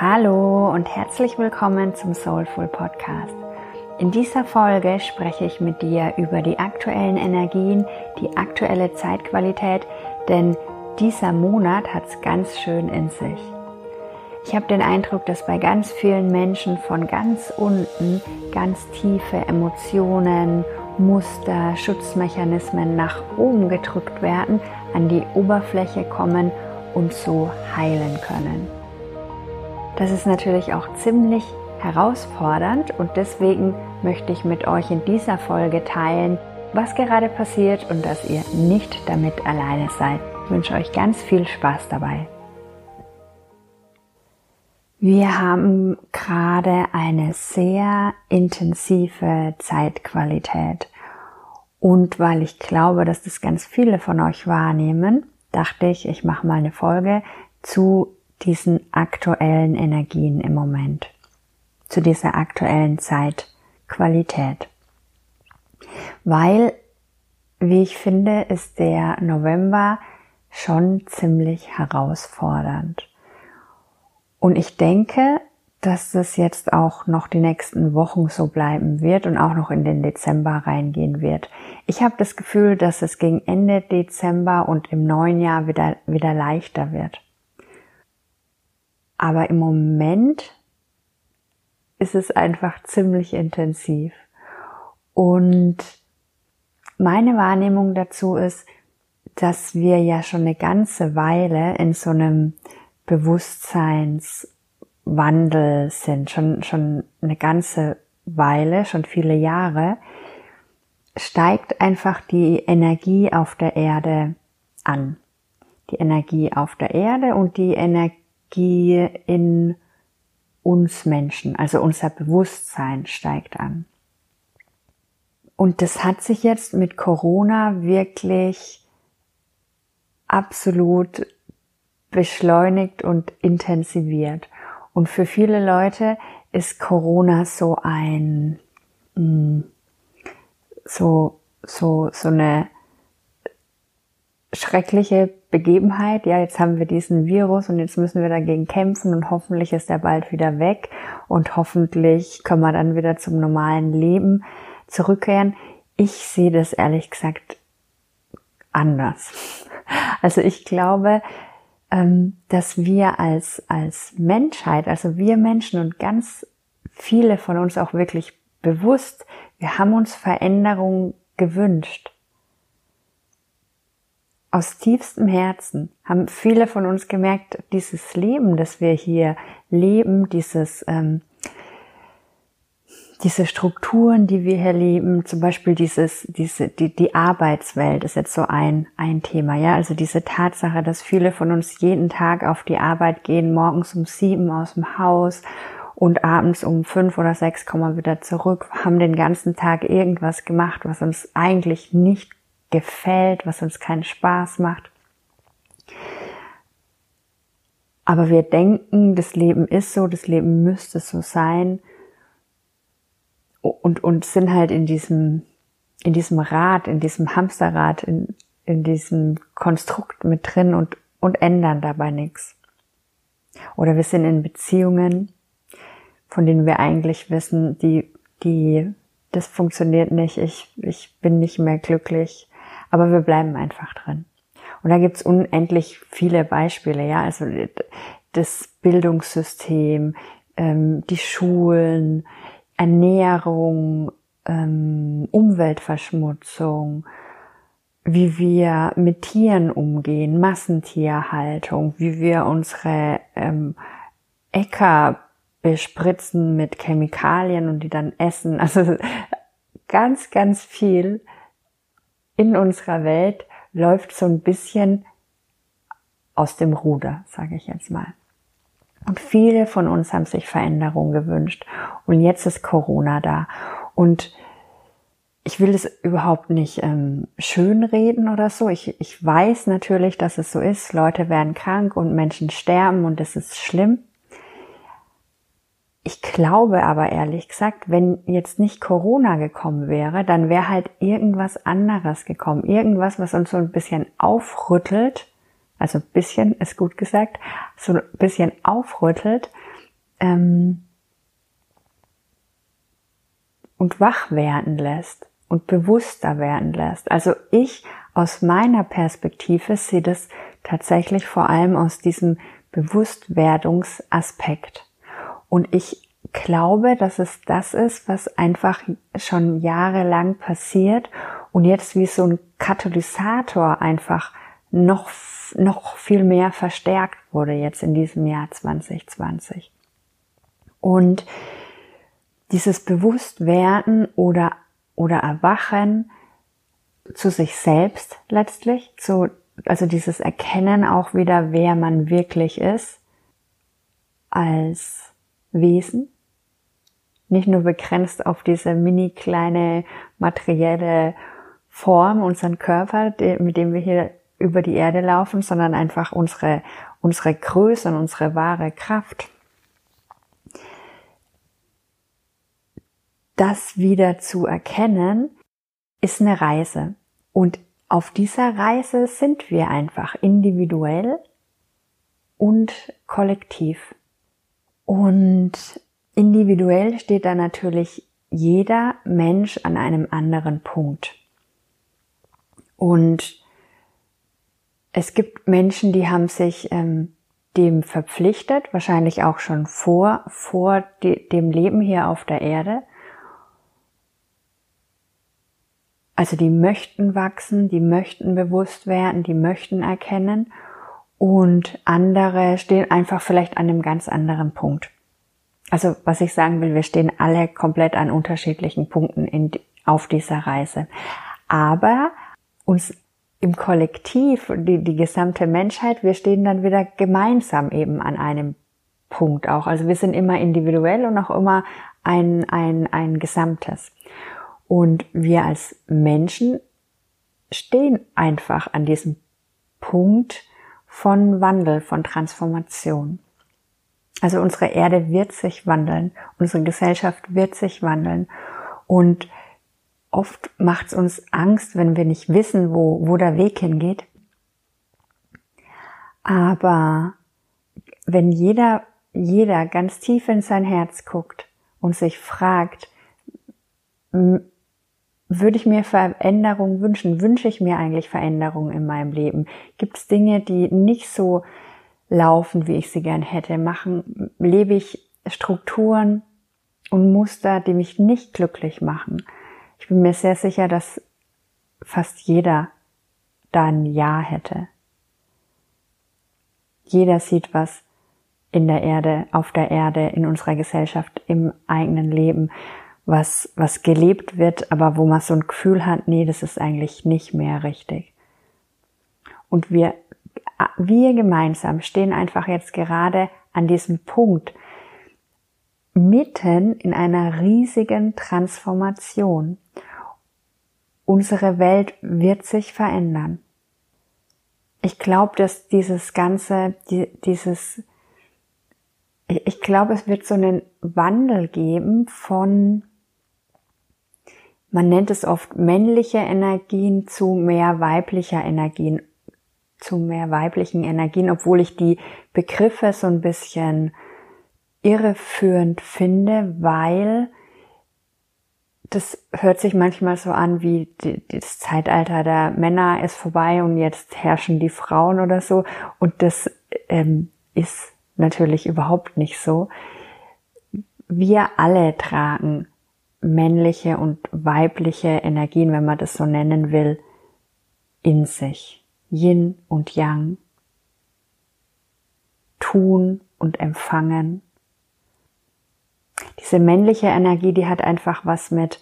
Hallo und herzlich willkommen zum Soulful Podcast. In dieser Folge spreche ich mit dir über die aktuellen Energien, die aktuelle Zeitqualität, denn dieser Monat hat es ganz schön in sich. Ich habe den Eindruck, dass bei ganz vielen Menschen von ganz unten ganz tiefe Emotionen, Muster, Schutzmechanismen nach oben gedrückt werden, an die Oberfläche kommen und so heilen können. Das ist natürlich auch ziemlich herausfordernd und deswegen möchte ich mit euch in dieser Folge teilen, was gerade passiert und dass ihr nicht damit alleine seid. Ich wünsche euch ganz viel Spaß dabei. Wir haben gerade eine sehr intensive Zeitqualität. Und weil ich glaube, dass das ganz viele von euch wahrnehmen, dachte ich, ich mache mal eine Folge zu diesen aktuellen Energien im Moment, zu dieser aktuellen Zeitqualität. Weil, wie ich finde, ist der November schon ziemlich herausfordernd. Und ich denke, dass das jetzt auch noch die nächsten Wochen so bleiben wird und auch noch in den Dezember reingehen wird. Ich habe das Gefühl, dass es gegen Ende Dezember und im neuen Jahr wieder, wieder leichter wird. Aber im Moment ist es einfach ziemlich intensiv. Und meine Wahrnehmung dazu ist, dass wir ja schon eine ganze Weile in so einem Bewusstseinswandel sind, schon, schon eine ganze Weile, schon viele Jahre, steigt einfach die Energie auf der Erde an. Die Energie auf der Erde und die Energie in uns Menschen, also unser Bewusstsein steigt an. Und das hat sich jetzt mit Corona wirklich absolut beschleunigt und intensiviert. Und für viele Leute ist Corona so ein, mm, so, so, so eine schreckliche Begebenheit. Ja, jetzt haben wir diesen Virus und jetzt müssen wir dagegen kämpfen und hoffentlich ist er bald wieder weg und hoffentlich können wir dann wieder zum normalen Leben zurückkehren. Ich sehe das ehrlich gesagt anders. Also ich glaube, ähm, dass wir als, als Menschheit, also wir Menschen und ganz viele von uns auch wirklich bewusst, wir haben uns Veränderung gewünscht. Aus tiefstem Herzen haben viele von uns gemerkt, dieses Leben, das wir hier leben, dieses ähm, diese Strukturen, die wir hier leben, zum Beispiel dieses, diese, die, die Arbeitswelt ist jetzt so ein, ein Thema, ja. Also diese Tatsache, dass viele von uns jeden Tag auf die Arbeit gehen, morgens um sieben aus dem Haus und abends um fünf oder sechs kommen wir wieder zurück, haben den ganzen Tag irgendwas gemacht, was uns eigentlich nicht gefällt, was uns keinen Spaß macht. Aber wir denken, das Leben ist so, das Leben müsste so sein und, und sind halt in diesem, in diesem Rad, in diesem Hamsterrad, in, in diesem Konstrukt mit drin und, und ändern dabei nichts. Oder wir sind in Beziehungen, von denen wir eigentlich wissen, die, die, das funktioniert nicht, ich, ich bin nicht mehr glücklich, aber wir bleiben einfach drin. Und da gibt's unendlich viele Beispiele, ja, also das Bildungssystem, ähm, die Schulen, Ernährung, ähm, Umweltverschmutzung, wie wir mit Tieren umgehen, Massentierhaltung, wie wir unsere ähm, Äcker bespritzen mit Chemikalien und die dann essen. Also ganz, ganz viel in unserer Welt läuft so ein bisschen aus dem Ruder, sage ich jetzt mal. Und viele von uns haben sich Veränderung gewünscht. Und jetzt ist Corona da. Und ich will es überhaupt nicht ähm, schönreden oder so. Ich, ich weiß natürlich, dass es so ist. Leute werden krank und Menschen sterben und es ist schlimm. Ich glaube aber ehrlich gesagt, wenn jetzt nicht Corona gekommen wäre, dann wäre halt irgendwas anderes gekommen. Irgendwas, was uns so ein bisschen aufrüttelt also ein bisschen ist gut gesagt, so ein bisschen aufrüttelt, ähm, und wach werden lässt und bewusster werden lässt. Also ich aus meiner Perspektive sehe das tatsächlich vor allem aus diesem Bewusstwerdungsaspekt. Und ich glaube, dass es das ist, was einfach schon jahrelang passiert und jetzt wie so ein Katalysator einfach noch, noch viel mehr verstärkt wurde jetzt in diesem Jahr 2020. Und dieses Bewusstwerden oder, oder Erwachen zu sich selbst letztlich, zu, also dieses Erkennen auch wieder, wer man wirklich ist als Wesen, nicht nur begrenzt auf diese mini kleine materielle Form, unseren Körper, mit dem wir hier über die Erde laufen, sondern einfach unsere, unsere Größe und unsere wahre Kraft. Das wieder zu erkennen, ist eine Reise. Und auf dieser Reise sind wir einfach individuell und kollektiv. Und individuell steht da natürlich jeder Mensch an einem anderen Punkt. Und es gibt Menschen, die haben sich ähm, dem verpflichtet, wahrscheinlich auch schon vor, vor de, dem Leben hier auf der Erde. Also die möchten wachsen, die möchten bewusst werden, die möchten erkennen und andere stehen einfach vielleicht an einem ganz anderen Punkt. Also was ich sagen will, wir stehen alle komplett an unterschiedlichen Punkten in, auf dieser Reise. Aber uns im Kollektiv, die, die gesamte Menschheit, wir stehen dann wieder gemeinsam eben an einem Punkt auch. Also wir sind immer individuell und auch immer ein, ein, ein Gesamtes. Und wir als Menschen stehen einfach an diesem Punkt von Wandel, von Transformation. Also unsere Erde wird sich wandeln, unsere Gesellschaft wird sich wandeln und oft macht es uns Angst, wenn wir nicht wissen, wo, wo der Weg hingeht. Aber wenn jeder, jeder ganz tief in sein Herz guckt und sich fragt, würde ich mir Veränderung wünschen? Wünsche ich mir eigentlich Veränderung in meinem Leben? Gibt es Dinge, die nicht so laufen, wie ich sie gern hätte? Machen, lebe ich Strukturen und Muster, die mich nicht glücklich machen? Ich bin mir sehr sicher, dass fast jeder da ein Ja hätte. Jeder sieht was in der Erde, auf der Erde, in unserer Gesellschaft, im eigenen Leben, was, was gelebt wird, aber wo man so ein Gefühl hat, nee, das ist eigentlich nicht mehr richtig. Und wir, wir gemeinsam stehen einfach jetzt gerade an diesem Punkt, mitten in einer riesigen Transformation. Unsere Welt wird sich verändern. Ich glaube, dass dieses ganze, dieses, ich glaube, es wird so einen Wandel geben von, man nennt es oft männliche Energien zu mehr weiblicher Energien, zu mehr weiblichen Energien, obwohl ich die Begriffe so ein bisschen irreführend finde, weil das hört sich manchmal so an wie das Zeitalter der Männer ist vorbei und jetzt herrschen die Frauen oder so. Und das ähm, ist natürlich überhaupt nicht so. Wir alle tragen männliche und weibliche Energien, wenn man das so nennen will, in sich. Yin und Yang. Tun und empfangen diese männliche Energie, die hat einfach was mit,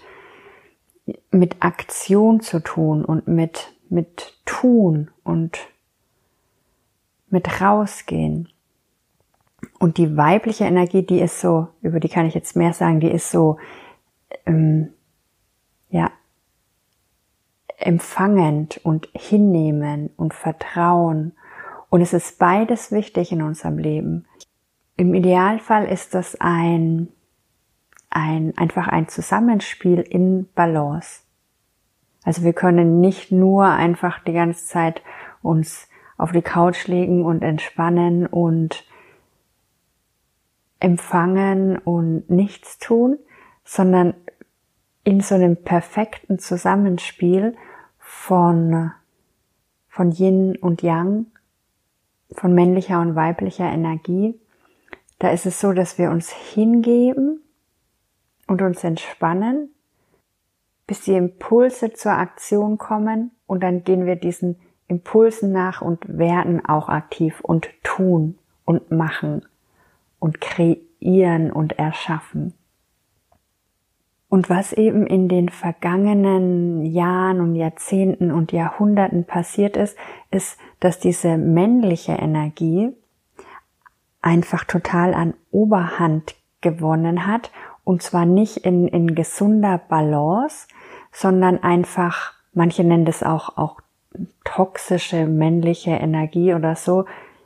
mit Aktion zu tun und mit, mit tun und mit rausgehen. Und die weibliche Energie, die ist so, über die kann ich jetzt mehr sagen, die ist so, ähm, ja, empfangend und hinnehmen und vertrauen. Und es ist beides wichtig in unserem Leben. Im Idealfall ist das ein ein, einfach ein Zusammenspiel in Balance. Also wir können nicht nur einfach die ganze Zeit uns auf die Couch legen und entspannen und empfangen und nichts tun, sondern in so einem perfekten Zusammenspiel von, von Yin und Yang, von männlicher und weiblicher Energie. Da ist es so, dass wir uns hingeben und uns entspannen, bis die Impulse zur Aktion kommen und dann gehen wir diesen Impulsen nach und werden auch aktiv und tun und machen und kreieren und erschaffen. Und was eben in den vergangenen Jahren und Jahrzehnten und Jahrhunderten passiert ist, ist, dass diese männliche Energie einfach total an Oberhand gewonnen hat und zwar nicht in, in gesunder Balance, sondern einfach, manche nennen das auch, auch toxische männliche Energie oder so.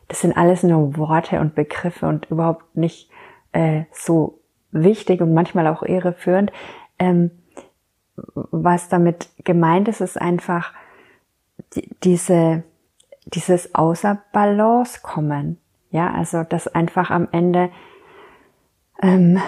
Das sind alles nur Worte und Begriffe und überhaupt nicht äh, so wichtig und manchmal auch irreführend. Ähm, was damit gemeint ist, ist einfach die, diese, dieses Außer Balance kommen. Ja, also dass einfach am Ende ähm,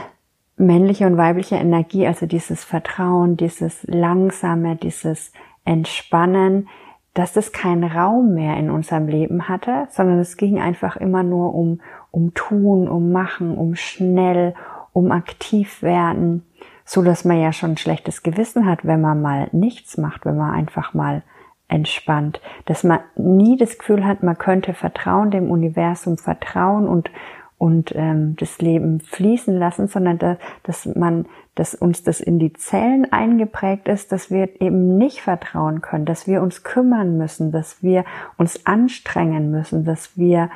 männliche und weibliche Energie, also dieses Vertrauen, dieses Langsame, dieses Entspannen, dass das keinen Raum mehr in unserem Leben hatte, sondern es ging einfach immer nur um, um tun, um machen, um schnell, um aktiv werden, so dass man ja schon ein schlechtes Gewissen hat, wenn man mal nichts macht, wenn man einfach mal entspannt, dass man nie das Gefühl hat, man könnte vertrauen, dem Universum vertrauen und und ähm, das Leben fließen lassen, sondern da, dass man, dass uns das in die Zellen eingeprägt ist, dass wir eben nicht vertrauen können, dass wir uns kümmern müssen, dass wir uns anstrengen müssen, dass wir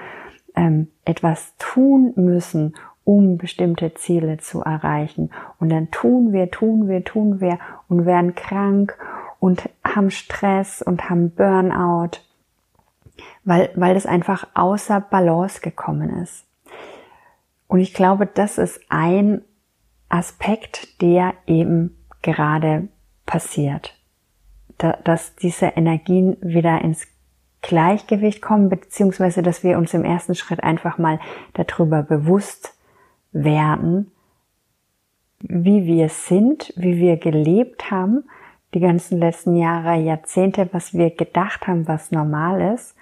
ähm, etwas tun müssen, um bestimmte Ziele zu erreichen. Und dann tun wir, tun wir, tun wir und werden krank und haben Stress und haben Burnout, weil, weil das einfach außer Balance gekommen ist. Und ich glaube, das ist ein Aspekt, der eben gerade passiert. dass diese Energien wieder ins Gleichgewicht kommen, beziehungsweise dass wir uns im ersten Schritt einfach mal darüber bewusst werden, wie wir sind, wie wir gelebt haben, die ganzen letzten Jahre, Jahrzehnte, was wir gedacht haben, was normal ist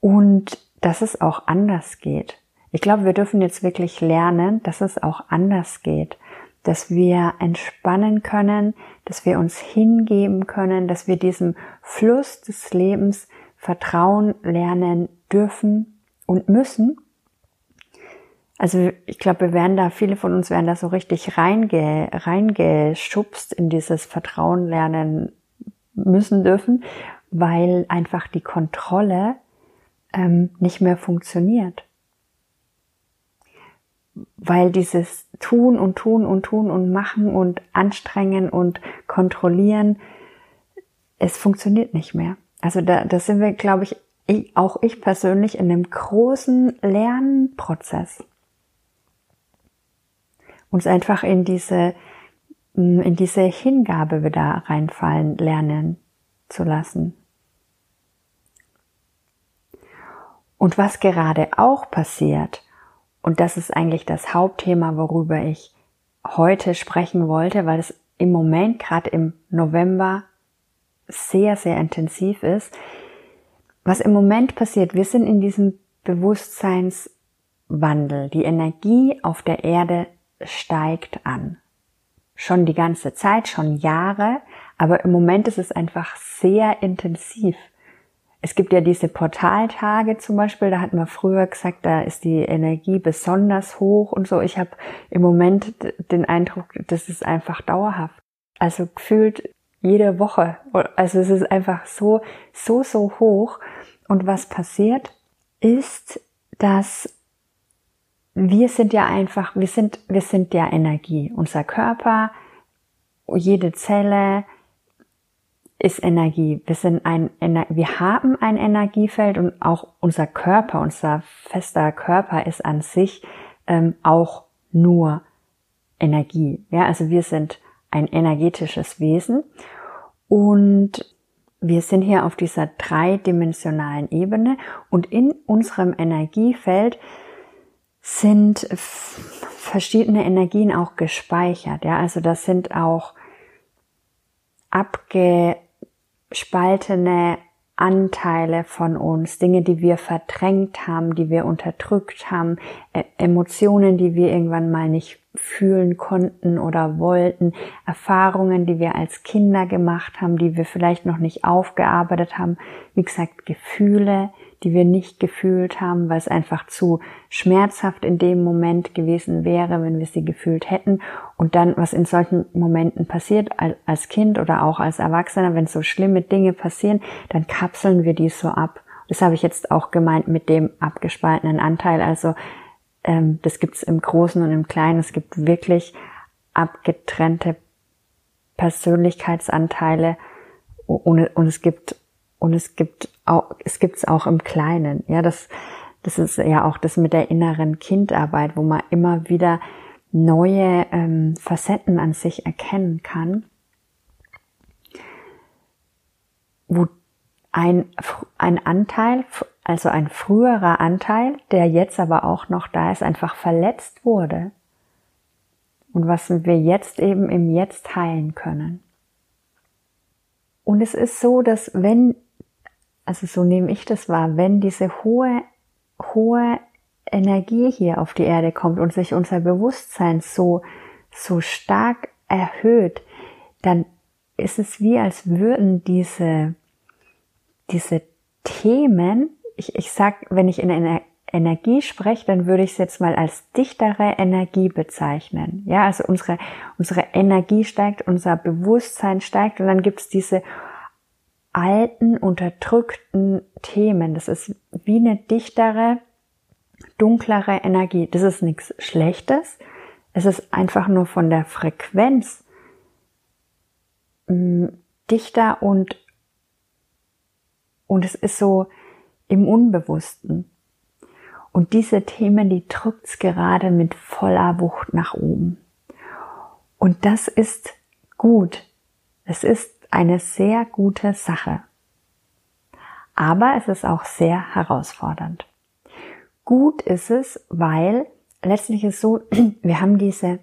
und dass es auch anders geht. Ich glaube, wir dürfen jetzt wirklich lernen, dass es auch anders geht, dass wir entspannen können, dass wir uns hingeben können, dass wir diesem Fluss des Lebens Vertrauen lernen dürfen und müssen. Also ich glaube, wir werden da, viele von uns werden da so richtig reinge, reingeschubst in dieses Vertrauen lernen müssen dürfen, weil einfach die Kontrolle ähm, nicht mehr funktioniert weil dieses Tun und Tun und Tun und Machen und Anstrengen und Kontrollieren, es funktioniert nicht mehr. Also da, da sind wir, glaube ich, ich, auch ich persönlich in einem großen Lernprozess. Uns einfach in diese, in diese Hingabe wieder reinfallen lernen zu lassen. Und was gerade auch passiert, und das ist eigentlich das Hauptthema, worüber ich heute sprechen wollte, weil es im Moment, gerade im November, sehr, sehr intensiv ist. Was im Moment passiert, wir sind in diesem Bewusstseinswandel. Die Energie auf der Erde steigt an. Schon die ganze Zeit, schon Jahre, aber im Moment ist es einfach sehr intensiv. Es gibt ja diese Portaltage zum Beispiel, da hat man früher gesagt, da ist die Energie besonders hoch und so. Ich habe im Moment den Eindruck, das ist einfach dauerhaft. Also gefühlt jede Woche. Also es ist einfach so, so, so hoch. Und was passiert ist, dass wir sind ja einfach, wir sind, wir sind ja Energie. Unser Körper, jede Zelle, ist Energie. Wir sind ein, wir haben ein Energiefeld und auch unser Körper, unser fester Körper ist an sich ähm, auch nur Energie. Ja, also wir sind ein energetisches Wesen und wir sind hier auf dieser dreidimensionalen Ebene und in unserem Energiefeld sind verschiedene Energien auch gespeichert. Ja, also das sind auch abgespaltene Anteile von uns, Dinge, die wir verdrängt haben, die wir unterdrückt haben, e Emotionen, die wir irgendwann mal nicht fühlen konnten oder wollten, Erfahrungen, die wir als Kinder gemacht haben, die wir vielleicht noch nicht aufgearbeitet haben, wie gesagt, Gefühle, die wir nicht gefühlt haben, weil es einfach zu schmerzhaft in dem Moment gewesen wäre, wenn wir sie gefühlt hätten. Und dann, was in solchen Momenten passiert, als Kind oder auch als Erwachsener, wenn so schlimme Dinge passieren, dann kapseln wir die so ab. Das habe ich jetzt auch gemeint mit dem abgespaltenen Anteil. Also ähm, das gibt's im Großen und im Kleinen. Es gibt wirklich abgetrennte Persönlichkeitsanteile und, und es gibt und es gibt auch, es gibt's auch im Kleinen. Ja, das, das ist ja auch das mit der inneren Kindarbeit, wo man immer wieder neue ähm, Facetten an sich erkennen kann, wo ein, ein Anteil, also ein früherer Anteil, der jetzt aber auch noch da ist, einfach verletzt wurde. Und was wir jetzt eben im Jetzt heilen können. Und es ist so, dass wenn also so nehme ich das wahr, wenn diese hohe, hohe Energie hier auf die Erde kommt und sich unser Bewusstsein so, so stark erhöht, dann ist es wie, als würden diese, diese Themen, ich, ich sag, wenn ich in einer Energie spreche, dann würde ich es jetzt mal als dichtere Energie bezeichnen. Ja, also unsere, unsere Energie steigt, unser Bewusstsein steigt und dann gibt es diese alten, unterdrückten Themen. Das ist wie eine dichtere, dunklere Energie. Das ist nichts Schlechtes. Es ist einfach nur von der Frequenz mm, dichter und, und es ist so im Unbewussten. Und diese Themen, die drückt's gerade mit voller Wucht nach oben. Und das ist gut. Es ist eine sehr gute Sache. Aber es ist auch sehr herausfordernd. Gut ist es, weil letztlich ist so, wir haben diese,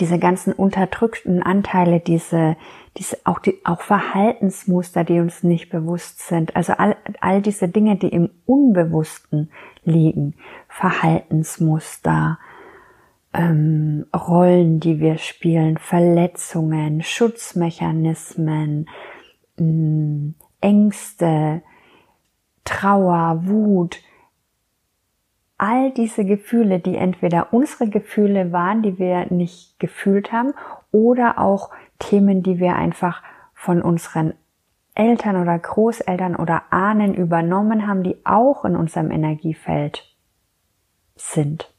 diese ganzen unterdrückten Anteile, diese, diese, auch die, auch Verhaltensmuster, die uns nicht bewusst sind. Also all, all diese Dinge, die im Unbewussten liegen. Verhaltensmuster, ähm, Rollen, die wir spielen, Verletzungen, Schutzmechanismen, mm, Ängste, Trauer, Wut, all diese Gefühle, die entweder unsere Gefühle waren, die wir nicht gefühlt haben, oder auch Themen, die wir einfach von unseren Eltern oder Großeltern oder Ahnen übernommen haben, die auch in unserem Energiefeld sind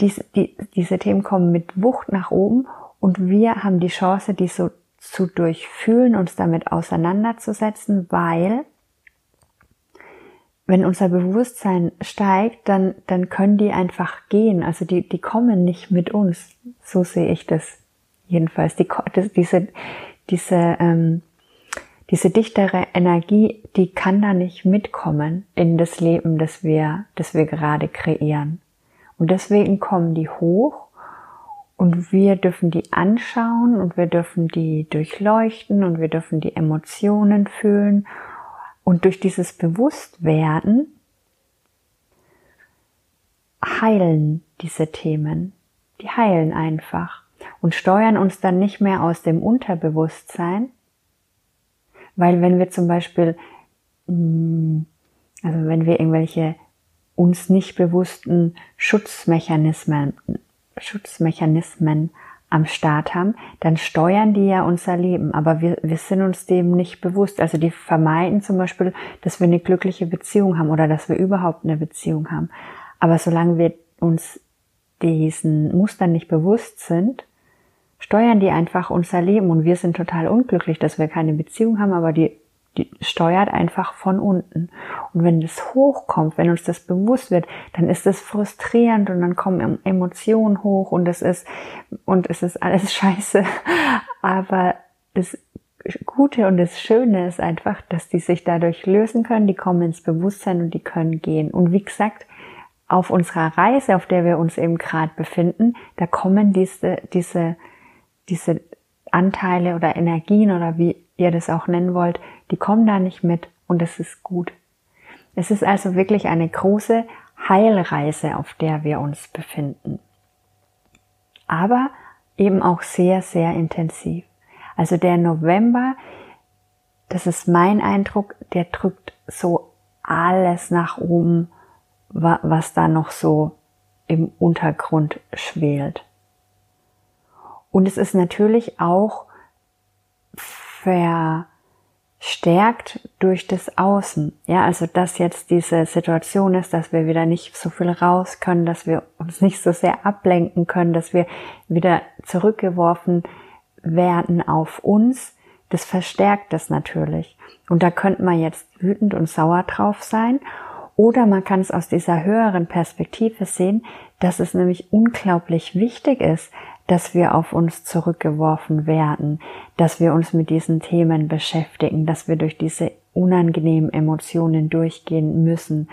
diese, die, diese Themen kommen mit Wucht nach oben und wir haben die Chance, die so zu durchfühlen, uns damit auseinanderzusetzen, weil wenn unser Bewusstsein steigt, dann, dann können die einfach gehen. Also die, die kommen nicht mit uns. So sehe ich das jedenfalls. Die, diese, diese, ähm, diese dichtere Energie, die kann da nicht mitkommen in das Leben, das wir, das wir gerade kreieren. Und deswegen kommen die hoch und wir dürfen die anschauen und wir dürfen die durchleuchten und wir dürfen die Emotionen fühlen. Und durch dieses Bewusstwerden heilen diese Themen. Die heilen einfach und steuern uns dann nicht mehr aus dem Unterbewusstsein, weil wenn wir zum Beispiel, mm, also wenn wir irgendwelche uns nicht bewussten Schutzmechanismen, Schutzmechanismen am Start haben, dann steuern die ja unser Leben, aber wir, wir sind uns dem nicht bewusst. Also die vermeiden zum Beispiel, dass wir eine glückliche Beziehung haben oder dass wir überhaupt eine Beziehung haben. Aber solange wir uns diesen Mustern nicht bewusst sind, steuern die einfach unser Leben und wir sind total unglücklich, dass wir keine Beziehung haben, aber die die steuert einfach von unten. Und wenn das hochkommt, wenn uns das bewusst wird, dann ist es frustrierend und dann kommen Emotionen hoch und es ist, und es ist alles scheiße. Aber das Gute und das Schöne ist einfach, dass die sich dadurch lösen können, die kommen ins Bewusstsein und die können gehen. Und wie gesagt, auf unserer Reise, auf der wir uns eben gerade befinden, da kommen diese, diese, diese Anteile oder Energien oder wie ihr das auch nennen wollt, die kommen da nicht mit und es ist gut. Es ist also wirklich eine große Heilreise, auf der wir uns befinden. Aber eben auch sehr, sehr intensiv. Also der November, das ist mein Eindruck, der drückt so alles nach oben, was da noch so im Untergrund schwelt. Und es ist natürlich auch verstärkt durch das Außen. Ja, also dass jetzt diese Situation ist, dass wir wieder nicht so viel raus können, dass wir uns nicht so sehr ablenken können, dass wir wieder zurückgeworfen werden auf uns. Das verstärkt das natürlich. Und da könnte man jetzt wütend und sauer drauf sein. Oder man kann es aus dieser höheren Perspektive sehen, dass es nämlich unglaublich wichtig ist, dass wir auf uns zurückgeworfen werden, dass wir uns mit diesen Themen beschäftigen, dass wir durch diese unangenehmen Emotionen durchgehen müssen,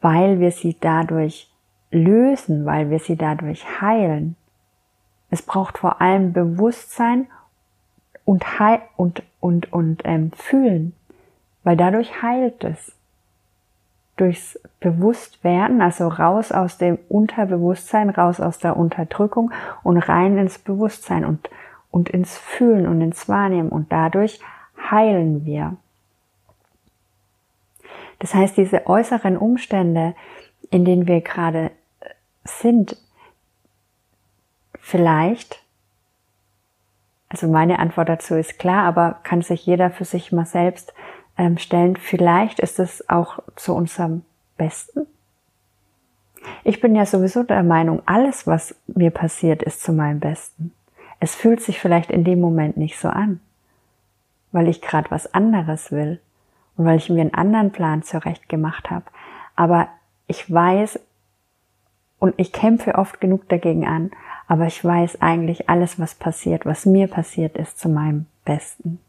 weil wir sie dadurch lösen, weil wir sie dadurch heilen. Es braucht vor allem Bewusstsein und, heil und, und, und ähm, fühlen, weil dadurch heilt es durchs Bewusstwerden, also raus aus dem Unterbewusstsein, raus aus der Unterdrückung und rein ins Bewusstsein und, und ins Fühlen und ins Wahrnehmen und dadurch heilen wir. Das heißt, diese äußeren Umstände, in denen wir gerade sind, vielleicht, also meine Antwort dazu ist klar, aber kann sich jeder für sich mal selbst ähm, stellen, vielleicht ist es auch zu unserem Besten. Ich bin ja sowieso der Meinung, alles, was mir passiert, ist zu meinem Besten. Es fühlt sich vielleicht in dem Moment nicht so an, weil ich gerade was anderes will und weil ich mir einen anderen Plan zurecht gemacht habe. Aber ich weiß und ich kämpfe oft genug dagegen an, aber ich weiß eigentlich alles, was passiert, was mir passiert ist, zu meinem Besten.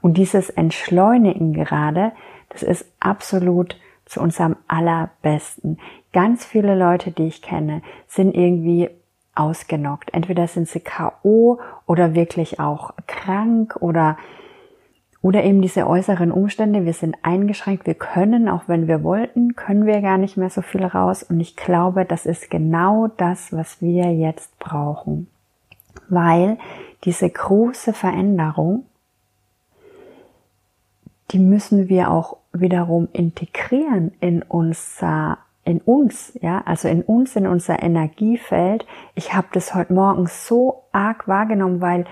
Und dieses Entschleunigen gerade, das ist absolut zu unserem allerbesten. Ganz viele Leute, die ich kenne, sind irgendwie ausgenockt. Entweder sind sie KO oder wirklich auch krank oder oder eben diese äußeren Umstände, wir sind eingeschränkt, wir können, auch wenn wir wollten, können wir gar nicht mehr so viel raus. Und ich glaube, das ist genau das, was wir jetzt brauchen. Weil diese große Veränderung, die müssen wir auch wiederum integrieren in unser in uns, ja, also in uns, in unser Energiefeld. Ich habe das heute Morgen so arg wahrgenommen, weil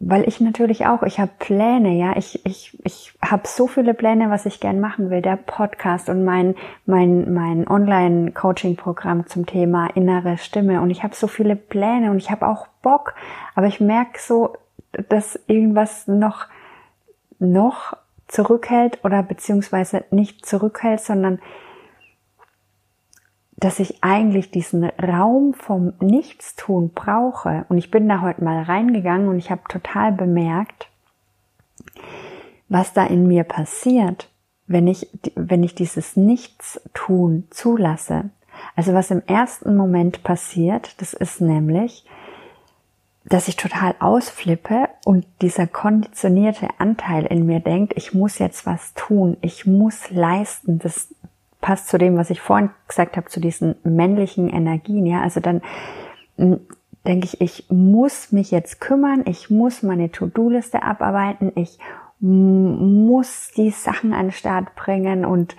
weil ich natürlich auch, ich habe Pläne, ja, ich ich ich habe so viele Pläne, was ich gern machen will, der Podcast und mein mein mein Online Coaching Programm zum Thema innere Stimme. Und ich habe so viele Pläne und ich habe auch Bock, aber ich merke so, dass irgendwas noch noch zurückhält oder beziehungsweise nicht zurückhält, sondern dass ich eigentlich diesen Raum vom Nichtstun brauche. Und ich bin da heute mal reingegangen und ich habe total bemerkt, was da in mir passiert, wenn ich, wenn ich dieses Nichtstun zulasse. Also was im ersten Moment passiert, das ist nämlich, dass ich total ausflippe und dieser konditionierte Anteil in mir denkt, ich muss jetzt was tun, ich muss leisten. Das passt zu dem, was ich vorhin gesagt habe, zu diesen männlichen Energien. Ja, also dann hm, denke ich, ich muss mich jetzt kümmern, ich muss meine To-Do-Liste abarbeiten, ich muss die Sachen an den Start bringen und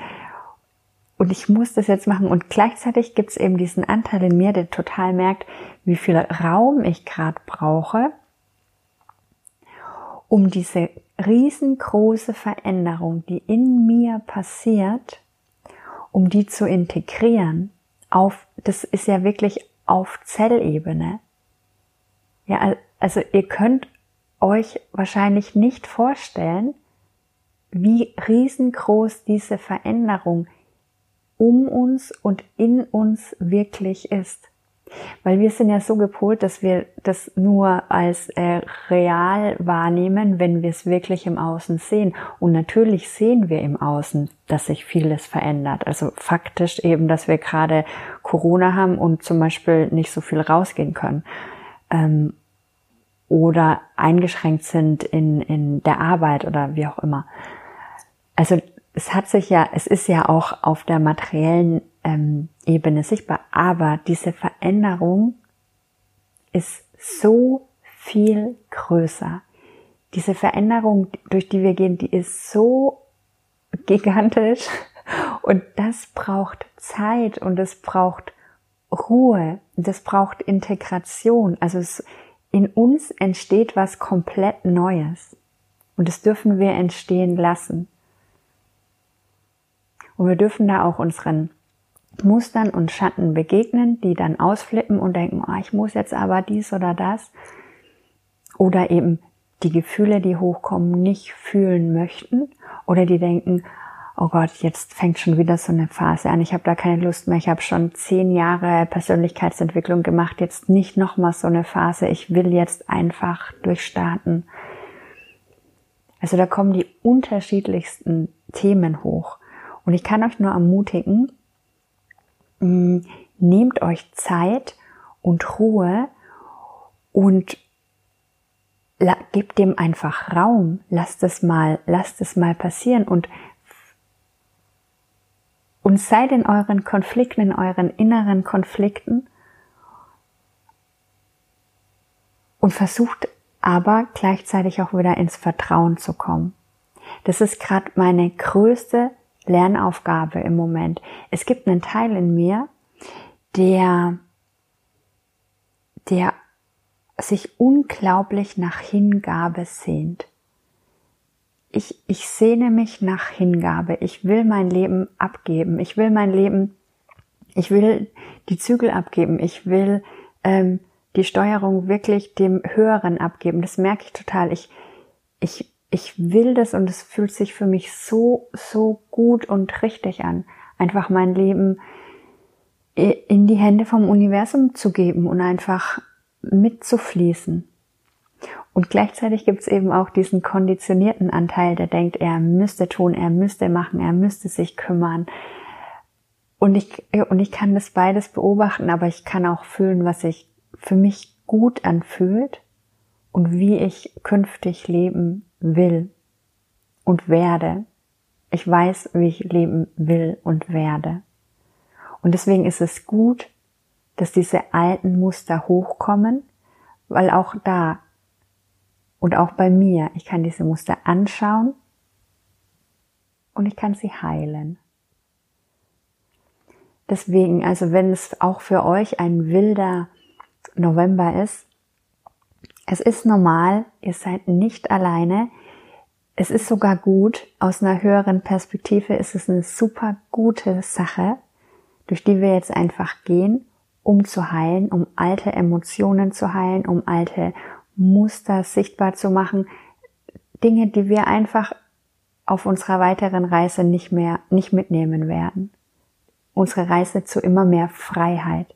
und ich muss das jetzt machen. Und gleichzeitig gibt es eben diesen Anteil in mir, der total merkt, wie viel Raum ich gerade brauche, um diese riesengroße Veränderung, die in mir passiert, um die zu integrieren. Auf, das ist ja wirklich auf Zellebene. Ja, also ihr könnt euch wahrscheinlich nicht vorstellen, wie riesengroß diese Veränderung um uns und in uns wirklich ist. Weil wir sind ja so gepolt, dass wir das nur als äh, real wahrnehmen, wenn wir es wirklich im Außen sehen. Und natürlich sehen wir im Außen, dass sich vieles verändert. Also faktisch eben, dass wir gerade Corona haben und zum Beispiel nicht so viel rausgehen können. Ähm, oder eingeschränkt sind in, in der Arbeit oder wie auch immer. Also es hat sich ja, es ist ja auch auf der materiellen ähm, Ebene sichtbar, aber diese Veränderung ist so viel größer. Diese Veränderung, durch die wir gehen, die ist so gigantisch und das braucht Zeit und es braucht Ruhe, das braucht Integration. Also es, in uns entsteht was komplett Neues und das dürfen wir entstehen lassen. Und wir dürfen da auch unseren Mustern und Schatten begegnen, die dann ausflippen und denken, oh, ich muss jetzt aber dies oder das. Oder eben die Gefühle, die hochkommen, nicht fühlen möchten. Oder die denken, oh Gott, jetzt fängt schon wieder so eine Phase an, ich habe da keine Lust mehr, ich habe schon zehn Jahre Persönlichkeitsentwicklung gemacht, jetzt nicht nochmal so eine Phase, ich will jetzt einfach durchstarten. Also da kommen die unterschiedlichsten Themen hoch. Und ich kann euch nur ermutigen, mm, nehmt euch Zeit und Ruhe und gebt dem einfach Raum, lasst es mal, lasst es mal passieren und und seid in euren Konflikten, in euren inneren Konflikten und versucht aber gleichzeitig auch wieder ins Vertrauen zu kommen. Das ist gerade meine größte Lernaufgabe im Moment. Es gibt einen Teil in mir, der, der sich unglaublich nach Hingabe sehnt. Ich, ich sehne mich nach Hingabe. Ich will mein Leben abgeben. Ich will mein Leben, ich will die Zügel abgeben. Ich will ähm, die Steuerung wirklich dem Höheren abgeben. Das merke ich total. Ich, ich ich will das und es fühlt sich für mich so, so gut und richtig an, einfach mein Leben in die Hände vom Universum zu geben und einfach mitzufließen. Und gleichzeitig gibt es eben auch diesen konditionierten Anteil, der denkt, er müsste tun, er müsste machen, er müsste sich kümmern. Und ich, und ich kann das beides beobachten, aber ich kann auch fühlen, was sich für mich gut anfühlt und wie ich künftig leben will und werde. Ich weiß, wie ich leben will und werde. Und deswegen ist es gut, dass diese alten Muster hochkommen, weil auch da und auch bei mir, ich kann diese Muster anschauen und ich kann sie heilen. Deswegen, also wenn es auch für euch ein wilder November ist, es ist normal, ihr seid nicht alleine. Es ist sogar gut, aus einer höheren Perspektive ist es eine super gute Sache, durch die wir jetzt einfach gehen, um zu heilen, um alte Emotionen zu heilen, um alte Muster sichtbar zu machen. Dinge, die wir einfach auf unserer weiteren Reise nicht mehr, nicht mitnehmen werden. Unsere Reise zu immer mehr Freiheit.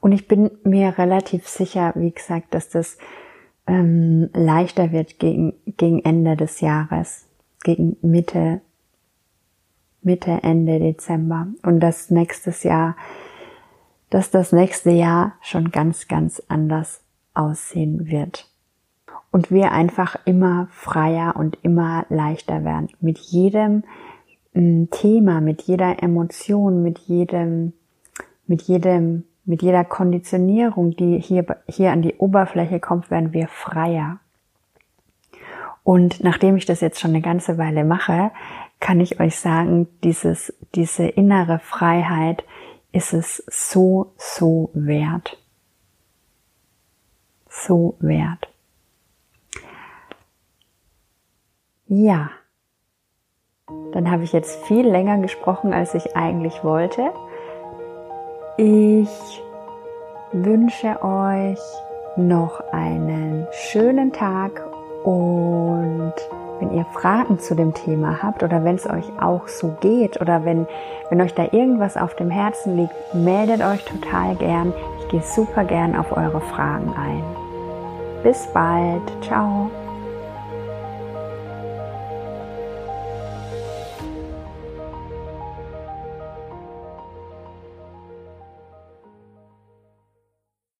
Und ich bin mir relativ sicher, wie gesagt, dass das ähm, leichter wird gegen, gegen Ende des Jahres, gegen Mitte, Mitte, Ende Dezember. Und das nächstes Jahr, dass das nächste Jahr schon ganz, ganz anders aussehen wird. Und wir einfach immer freier und immer leichter werden. Mit jedem mm, Thema, mit jeder Emotion, mit jedem, mit jedem mit jeder Konditionierung, die hier, hier an die Oberfläche kommt, werden wir freier. Und nachdem ich das jetzt schon eine ganze Weile mache, kann ich euch sagen, dieses, diese innere Freiheit ist es so, so wert. So wert. Ja, dann habe ich jetzt viel länger gesprochen, als ich eigentlich wollte. Ich wünsche euch noch einen schönen Tag Und wenn ihr Fragen zu dem Thema habt oder wenn es euch auch so geht oder wenn, wenn euch da irgendwas auf dem Herzen liegt, meldet euch total gern. Ich gehe super gern auf eure Fragen ein. Bis bald. Ciao.